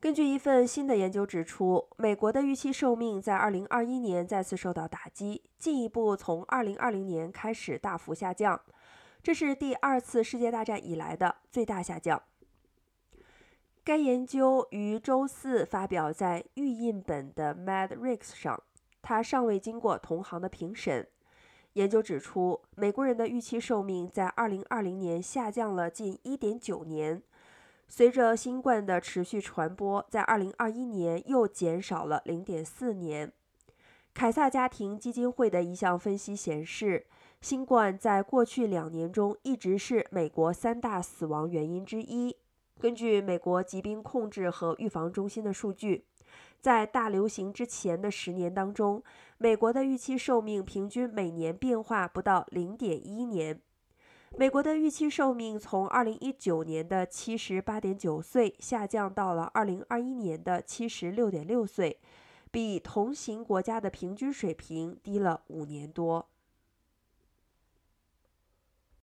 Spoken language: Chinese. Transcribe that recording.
根据一份新的研究指出，美国的预期寿命在2021年再次受到打击，进一步从2020年开始大幅下降，这是第二次世界大战以来的最大下降。该研究于周四发表在预印本的 MedRx 上，它尚未经过同行的评审。研究指出，美国人的预期寿命在2020年下降了近1.9年，随着新冠的持续传播，在2021年又减少了0.4年。凯撒家庭基金会的一项分析显示，新冠在过去两年中一直是美国三大死亡原因之一。根据美国疾病控制和预防中心的数据，在大流行之前的十年当中，美国的预期寿命平均每年变化不到零点一年。美国的预期寿命从二零一九年的七十八点九岁下降到了二零二一年的七十六点六岁，比同行国家的平均水平低了五年多。